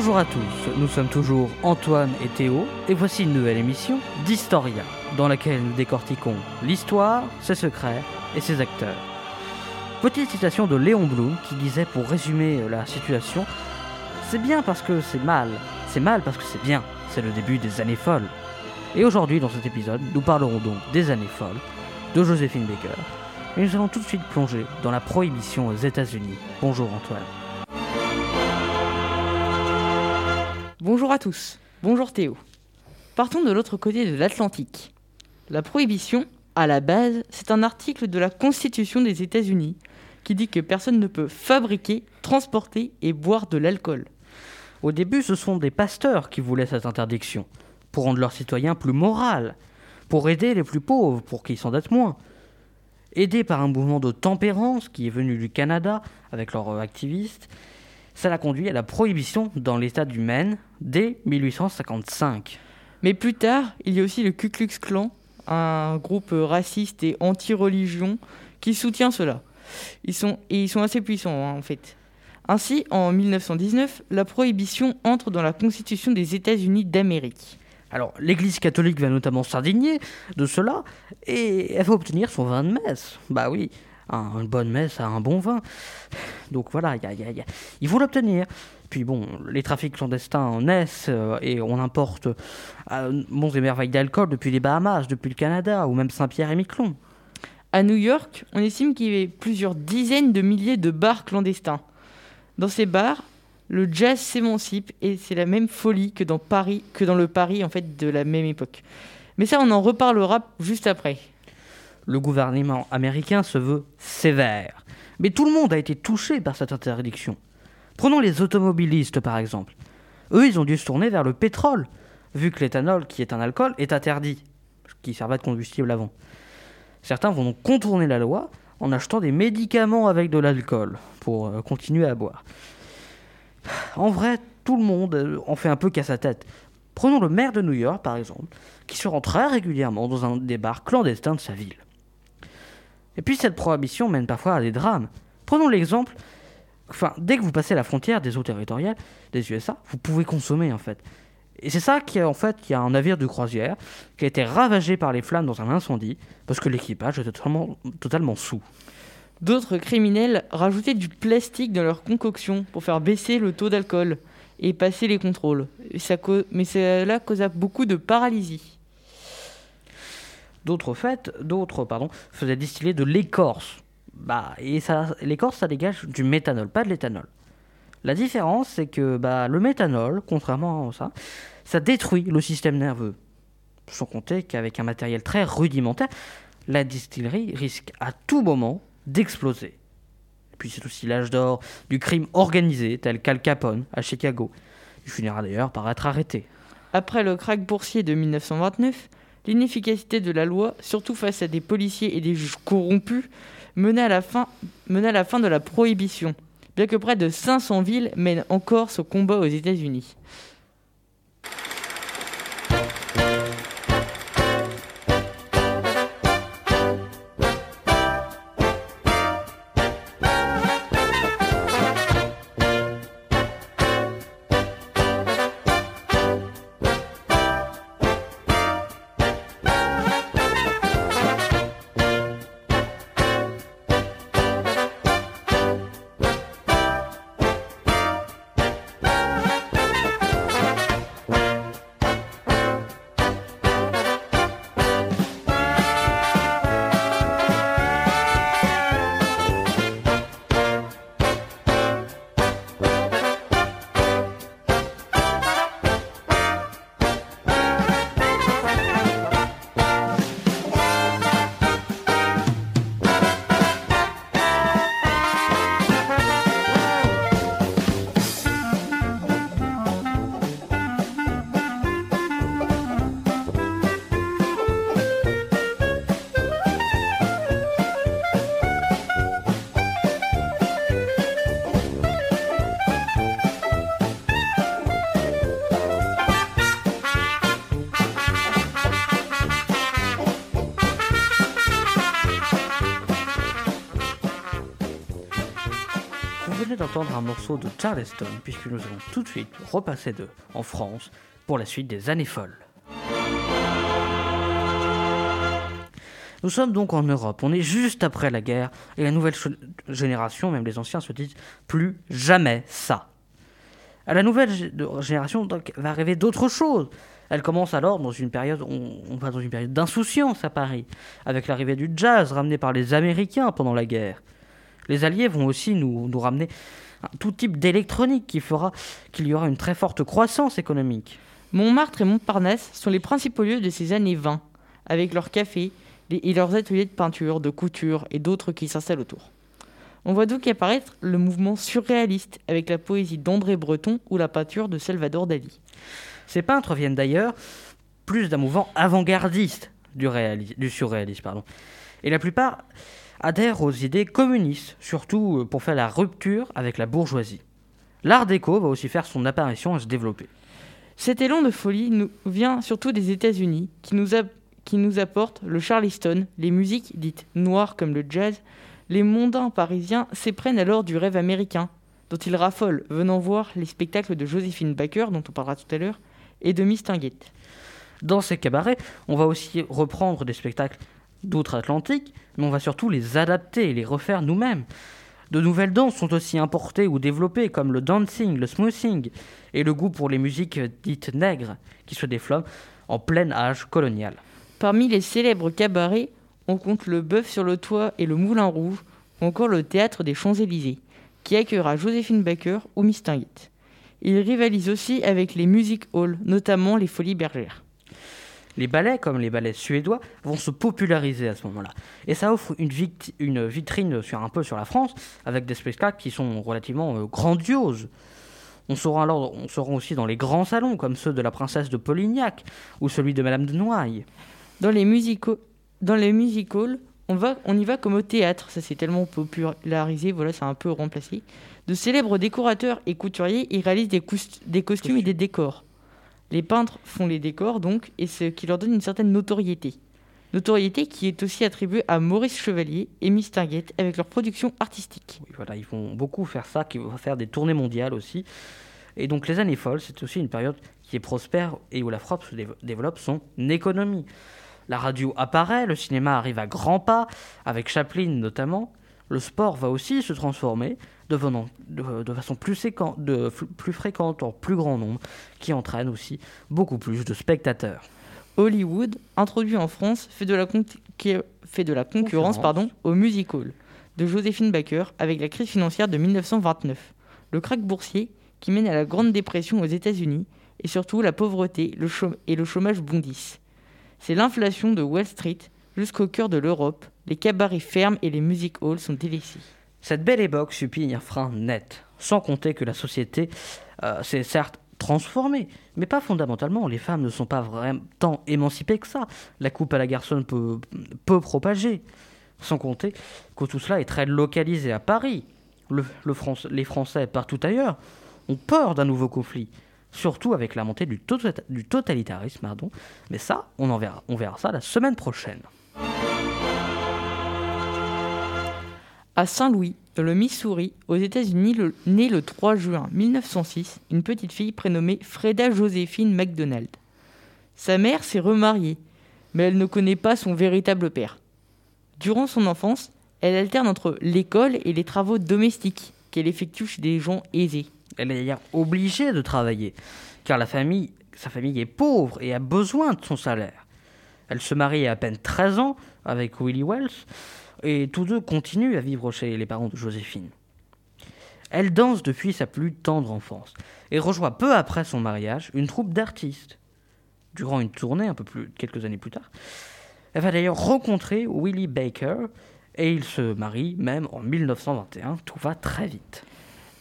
Bonjour à tous, nous sommes toujours Antoine et Théo, et voici une nouvelle émission d'Historia, dans laquelle nous décortiquons l'histoire, ses secrets et ses acteurs. Petite citation de Léon Blum qui disait pour résumer la situation C'est bien parce que c'est mal, c'est mal parce que c'est bien, c'est le début des années folles. Et aujourd'hui, dans cet épisode, nous parlerons donc des années folles, de Joséphine Baker, et nous allons tout de suite plonger dans la prohibition aux États-Unis. Bonjour Antoine. Bonjour à tous. Bonjour Théo. Partons de l'autre côté de l'Atlantique. La prohibition, à la base, c'est un article de la Constitution des États-Unis qui dit que personne ne peut fabriquer, transporter et boire de l'alcool. Au début, ce sont des pasteurs qui voulaient cette interdiction, pour rendre leurs citoyens plus moraux, pour aider les plus pauvres, pour qu'ils s'endettent moins. Aidés par un mouvement de tempérance qui est venu du Canada avec leurs activistes, ça l'a conduit à la prohibition dans l'État du Maine dès 1855. Mais plus tard, il y a aussi le Ku Klux Klan, un groupe raciste et anti-religion qui soutient cela. Ils sont, et ils sont assez puissants hein, en fait. Ainsi, en 1919, la prohibition entre dans la Constitution des États-Unis d'Amérique. Alors, l'Église catholique va notamment s'indigner de cela et elle va obtenir son vin de messe. Bah oui, une bonne messe à un bon vin. Donc voilà, y a, y a, il faut l'obtenir. Puis bon, les trafics clandestins naissent euh, et on importe euh, bons et merveilles d'alcool depuis les Bahamas, depuis le Canada ou même Saint-Pierre et Miquelon. À New York, on estime qu'il y avait plusieurs dizaines de milliers de bars clandestins. Dans ces bars, le jazz s'émancipe et c'est la même folie que dans Paris, que dans le Paris en fait de la même époque. Mais ça, on en reparlera juste après le gouvernement américain se veut sévère. Mais tout le monde a été touché par cette interdiction. Prenons les automobilistes par exemple. Eux, ils ont dû se tourner vers le pétrole, vu que l'éthanol, qui est un alcool, est interdit, qui servait de combustible avant. Certains vont donc contourner la loi en achetant des médicaments avec de l'alcool pour euh, continuer à boire. En vrai, tout le monde euh, en fait un peu qu'à sa tête. Prenons le maire de New York, par exemple, qui se rend très régulièrement dans un des bars clandestins de sa ville. Et puis cette prohibition mène parfois à des drames. Prenons l'exemple, enfin, dès que vous passez la frontière des eaux territoriales des USA, vous pouvez consommer en fait. Et c'est ça qui en fait, il y a un navire de croisière qui a été ravagé par les flammes dans un incendie parce que l'équipage était totalement, totalement sous. D'autres criminels rajoutaient du plastique dans leur concoction pour faire baisser le taux d'alcool et passer les contrôles. mais cela causa beaucoup de paralysie. D'autres faites, d'autres pardon, faisaient distiller de l'écorce. Bah, et ça, l'écorce, ça dégage du méthanol, pas de l'éthanol. La différence, c'est que bah, le méthanol, contrairement à ça, ça détruit le système nerveux. Sans compter qu'avec un matériel très rudimentaire, la distillerie risque à tout moment d'exploser. Puis c'est aussi l'âge d'or du crime organisé, tel qu'Al Capone à Chicago. Il finira d'ailleurs par être arrêté. Après le crack boursier de 1929, L'inefficacité de la loi, surtout face à des policiers et des juges corrompus, mena à la fin, à la fin de la prohibition, bien que près de 500 villes mènent encore ce combat aux États-Unis. D'entendre un morceau de Charleston, puisque nous allons tout de suite repasser de en France pour la suite des années folles. Nous sommes donc en Europe, on est juste après la guerre, et la nouvelle génération, même les anciens, se disent plus jamais ça. À la nouvelle génération va arriver d'autres choses. Elle commence alors dans une période, on, va dans une période d'insouciance à Paris, avec l'arrivée du jazz ramené par les Américains pendant la guerre. Les Alliés vont aussi nous, nous ramener tout type d'électronique qui fera qu'il y aura une très forte croissance économique. Montmartre et Montparnasse sont les principaux lieux de ces années 20, avec leurs cafés et leurs ateliers de peinture, de couture et d'autres qui s'installent autour. On voit donc apparaître le mouvement surréaliste avec la poésie d'André Breton ou la peinture de Salvador Dali. Ces peintres viennent d'ailleurs plus d'un mouvement avant-gardiste du, du surréalisme. Pardon. Et la plupart adhèrent aux idées communistes, surtout euh, pour faire la rupture avec la bourgeoisie. L'art déco va aussi faire son apparition et se développer. Cet élan de folie nous vient surtout des États-Unis, qui nous, qui nous apportent le charleston, les musiques dites noires comme le jazz. Les mondains parisiens s'éprennent alors du rêve américain, dont ils raffolent, venant voir les spectacles de Joséphine Baker, dont on parlera tout à l'heure, et de Mistinguette. Dans ces cabarets, on va aussi reprendre des spectacles d'outre-Atlantique, mais on va surtout les adapter et les refaire nous-mêmes. De nouvelles danses sont aussi importées ou développées, comme le dancing, le smoothing et le goût pour les musiques dites nègres, qui se déflament en plein âge colonial. Parmi les célèbres cabarets, on compte le Bœuf sur le Toit et le Moulin Rouge, ou encore le Théâtre des Champs-Élysées, qui accueillera Joséphine Baker ou Mistinguette. Il rivalise aussi avec les music halls, notamment les Folies Bergères. Les ballets, comme les ballets suédois, vont se populariser à ce moment-là. Et ça offre une, une, vitrine sur un peu sur la France, avec des spectacles qui sont relativement euh, grandioses. On sera alors on sera aussi dans les grands salons, comme ceux de la princesse de Polignac ou celui de Madame de Noailles. Dans les, dans les music halls, on, va, on y va comme au théâtre, ça s'est tellement popularisé, voilà, ça a un peu remplacé. De célèbres décorateurs et couturiers y réalisent des, des costumes et des décors. Les peintres font les décors, donc, et ce qui leur donne une certaine notoriété. Notoriété qui est aussi attribuée à Maurice Chevalier et Mistinguette avec leur production artistique. Voilà, ils vont beaucoup faire ça, qui vont faire des tournées mondiales aussi. Et donc les années folles, c'est aussi une période qui est prospère et où la France se développe son économie. La radio apparaît, le cinéma arrive à grands pas, avec Chaplin notamment. Le sport va aussi se transformer, devenant de, façon plus, de, plus fréquente en plus grand nombre, qui entraîne aussi beaucoup plus de spectateurs. Hollywood, introduit en France, fait de la, fait de la concurrence, Pardon, au Music Hall de Joséphine Baker avec la crise financière de 1929, le krach boursier qui mène à la Grande Dépression aux États-Unis et surtout la pauvreté le et le chômage bondissent. C'est l'inflation de Wall Street jusqu'au cœur de l'Europe, les cabarets ferment et les music halls sont délaissés. Cette belle époque subit un frein net, sans compter que la société euh, s'est certes transformée, mais pas fondamentalement. Les femmes ne sont pas vraiment tant émancipées que ça. La coupe à la garçonne peut, peut propager. Sans compter que tout cela est très localisé à Paris. Le, les Français partout ailleurs ont peur d'un nouveau conflit, surtout avec la montée du, tota-, totalitarisme. Pardon. Mais ça, on, en verra, on verra ça la semaine prochaine. À Saint-Louis, dans le Missouri, aux États-Unis, née le 3 juin 1906, une petite fille prénommée Freda Joséphine McDonald. Sa mère s'est remariée, mais elle ne connaît pas son véritable père. Durant son enfance, elle alterne entre l'école et les travaux domestiques qu'elle effectue chez des gens aisés. Elle est d'ailleurs obligée de travailler, car la famille, sa famille est pauvre et a besoin de son salaire. Elle se marie à à peine 13 ans avec Willie Wells, et tous deux continuent à vivre chez les parents de Joséphine. Elle danse depuis sa plus tendre enfance et rejoint peu après son mariage une troupe d'artistes. Durant une tournée, un peu plus, quelques années plus tard, elle va d'ailleurs rencontrer Willie Baker et ils se marient même en 1921. Tout va très vite.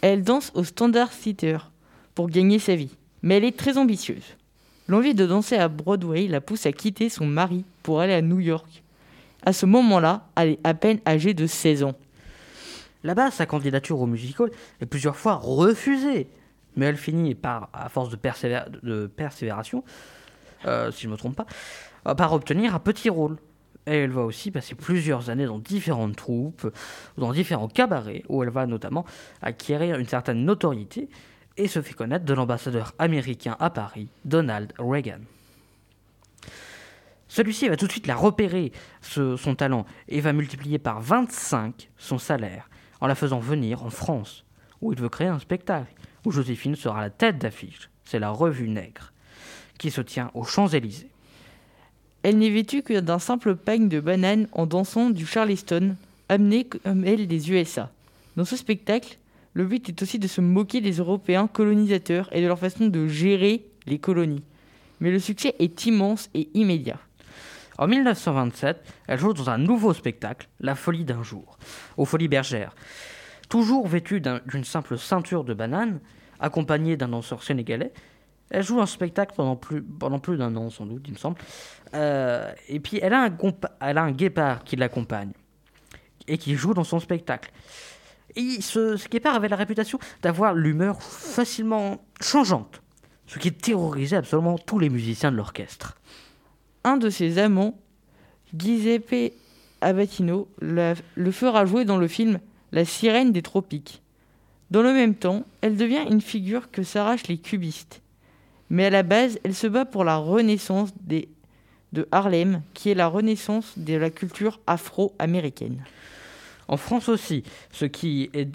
Elle danse au Standard Theater pour gagner sa vie, mais elle est très ambitieuse. L'envie de danser à Broadway la pousse à quitter son mari pour aller à New York à ce moment-là, elle est à peine âgée de 16 ans. Là-bas, sa candidature au musical est plusieurs fois refusée, mais elle finit par, à force de, persévération, euh, si je ne me trompe pas, euh, par obtenir un petit rôle. Et elle va aussi passer plusieurs années dans différentes troupes, dans différents cabarets, où elle va notamment acquérir une certaine notoriété et se fait connaître de l'ambassadeur américain à Paris, Donald Reagan. Celui-ci va tout de suite la repérer, son talent, et va multiplier par 25 son salaire, en la faisant venir en France, où il veut créer un spectacle, où Joséphine sera la tête d'affiche. C'est la Revue Nègre, qui se tient aux Champs-Élysées. Elle n'est vêtue que d'un simple peigne de banane en dansant du charleston, amené comme elle des USA. Dans ce spectacle, le but est aussi de se moquer des Européens colonisateurs et de leur façon de gérer les colonies. Mais le succès est immense et immédiat. En 1927, elle joue dans un nouveau spectacle, La folie d'un jour, aux Folies Bergères. Toujours vêtue d'une simple ceinture de banane, accompagnée d'un danseur sénégalais, elle joue un spectacle pendant plus, d'un an, sans doute, il me semble. Euh, et puis, elle a, un elle guépard qui l'accompagne et qui joue dans son spectacle. Et ce, ce guépard avait la réputation d'avoir l'humeur facilement changeante, ce qui terrorisait absolument tous les musiciens de l'orchestre. Un de ses amants, Giuseppe Abatino, le fera jouer dans le film La sirène des tropiques. Dans le même temps, elle devient une figure que s'arrachent les cubistes. Mais à la base, elle se bat pour la renaissance de Harlem, qui est la renaissance de la culture afro-américaine. En France aussi, ce qui est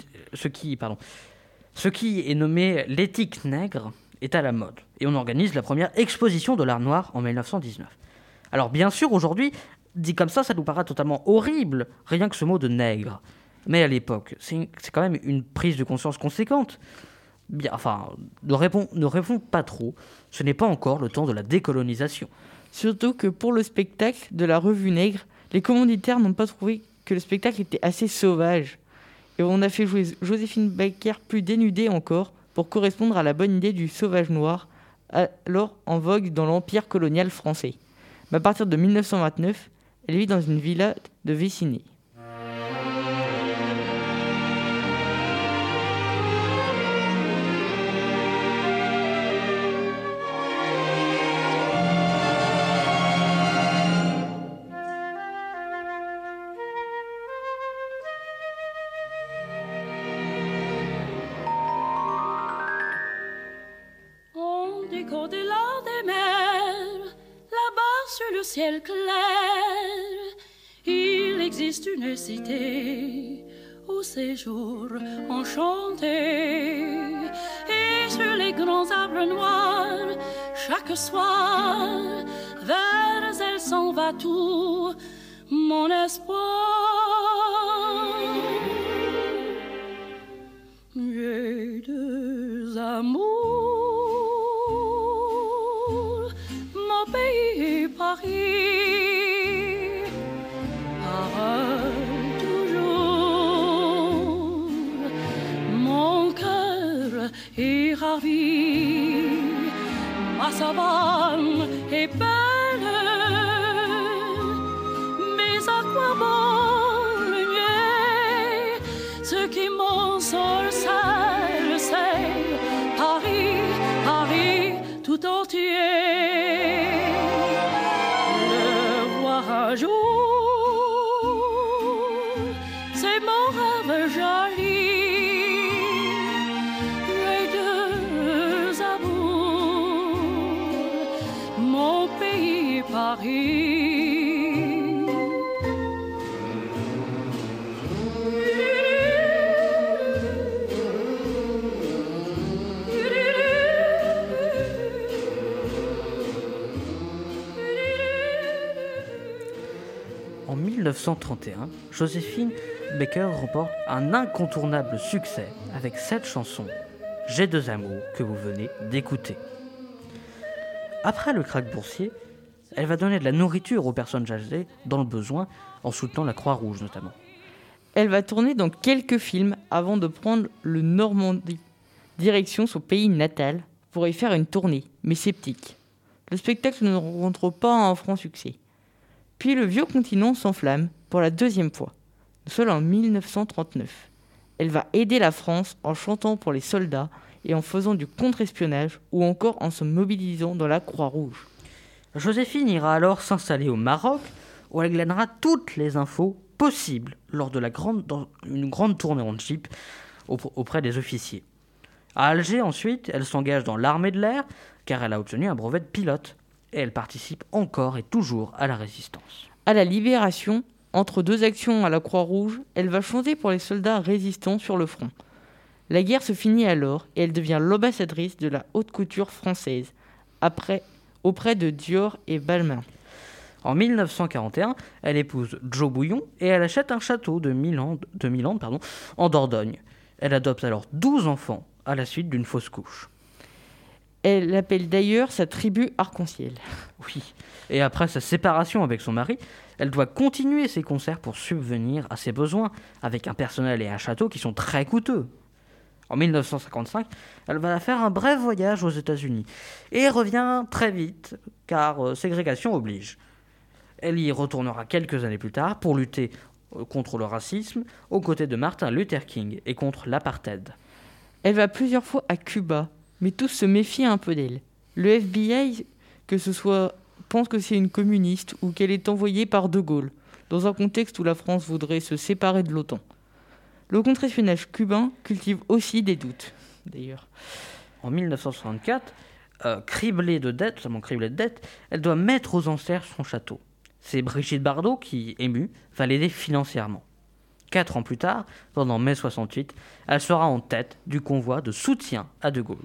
nommé l'éthique nègre est à la mode. Et on organise la première exposition de l'art noir en 1919. Alors bien sûr, aujourd'hui, dit comme ça, ça nous paraît totalement horrible, rien que ce mot de nègre. Mais à l'époque, c'est quand même une prise de conscience conséquente bien, enfin, ne répond, ne répond pas trop. Ce n'est pas encore le temps de la décolonisation. Surtout que pour le spectacle de la revue Nègre, les commanditaires n'ont pas trouvé que le spectacle était assez sauvage. Et on a fait jouer Joséphine Baker plus dénudée encore pour correspondre à la bonne idée du sauvage noir, alors en vogue dans l'empire colonial français. Mais à partir de 1929, elle vit dans une villa de Viciné. Cité au séjour enchanté. Et sur les grands arbres noirs, chaque soir, vers elle s'en va tout mon espoir. J'ai deux amours, mon pays Paris, Marie, Massavan et Père. Mon pays Paris. En 1931, Joséphine Baker remporte un incontournable succès avec cette chanson J'ai deux amours que vous venez d'écouter. Après le krach boursier, elle va donner de la nourriture aux personnes âgées dans le besoin en soutenant la Croix-Rouge notamment. Elle va tourner dans quelques films avant de prendre le Normandie, direction son pays natal, pour y faire une tournée, mais sceptique. Le spectacle ne rentre pas un franc succès. Puis le vieux continent s'enflamme pour la deuxième fois, seul en 1939. Elle va aider la France en chantant pour les soldats et en faisant du contre-espionnage ou encore en se mobilisant dans la Croix-Rouge. Joséphine ira alors s'installer au Maroc où elle glènera toutes les infos possibles lors de la grande, une grande tournée en jeep aup- auprès des officiers. À Alger, ensuite, elle s'engage dans l'armée de l'air, car elle a obtenu un brevet de pilote, et elle participe encore et toujours à la résistance. À la Libération, entre deux actions à la Croix-Rouge, elle va chanter pour les soldats résistants sur le front. La guerre se finit alors et elle devient l'ambassadrice de la haute couture française, après, auprès de Dior et Balmain. En 1941, elle épouse Joe Bouillon et elle achète un château de Milan, de Milan pardon, en Dordogne. Elle adopte alors 12 enfants à la suite d'une fausse couche. Elle appelle d'ailleurs sa tribu arc-en-ciel. Oui. Et après sa séparation avec son mari, elle doit continuer ses concerts pour subvenir à ses besoins, avec un personnel et un château qui sont très coûteux. En 1955, elle va faire un bref voyage aux États-Unis et revient très vite, car euh, ségrégation oblige. Elle y retournera quelques années plus tard pour lutter euh, contre le racisme aux côtés de Martin Luther King et contre l'apartheid. Elle va plusieurs fois à Cuba, mais tous se méfient un peu d'elle. Le FBI, que ce soit, pense que c'est une communiste ou qu'elle est envoyée par De Gaulle, dans un contexte où la France voudrait se séparer de l'OTAN. Le contre-espionnage cubain cultive aussi des doutes, d'ailleurs. En 1964, euh, criblée de dettes, criblée de dettes, elle doit mettre aux enchères son château. C'est Brigitte Bardot qui, émue, va l'aider financièrement. Quatre ans plus tard, pendant mai 68, elle sera en tête du convoi de soutien à De Gaulle.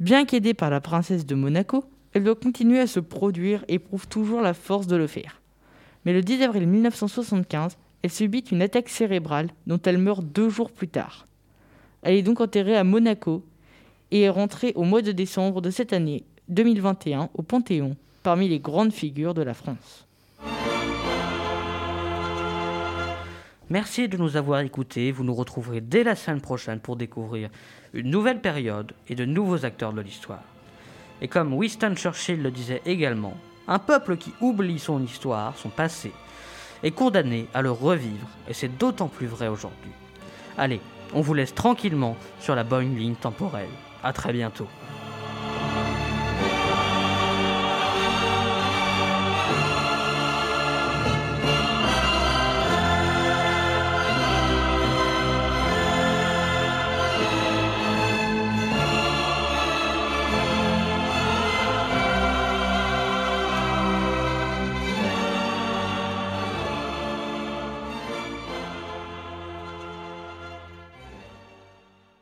Bien qu'aidée par la princesse de Monaco, elle doit continuer à se produire et prouve toujours la force de le faire. Mais le 10 avril 1975, elle subit une attaque cérébrale dont elle meurt deux jours plus tard. Elle est donc enterrée à Monaco et est rentrée au mois de décembre de cette année 2021 au Panthéon, parmi les grandes figures de la France. Merci de nous avoir écoutés. Vous nous retrouverez dès la semaine prochaine pour découvrir une nouvelle période et de nouveaux acteurs de l'histoire. Et comme Winston Churchill le disait également, un peuple qui oublie son histoire, son passé, est condamné à le revivre, et c'est d'autant plus vrai aujourd'hui. Allez, on vous laisse tranquillement sur la bonne ligne temporelle. À très bientôt.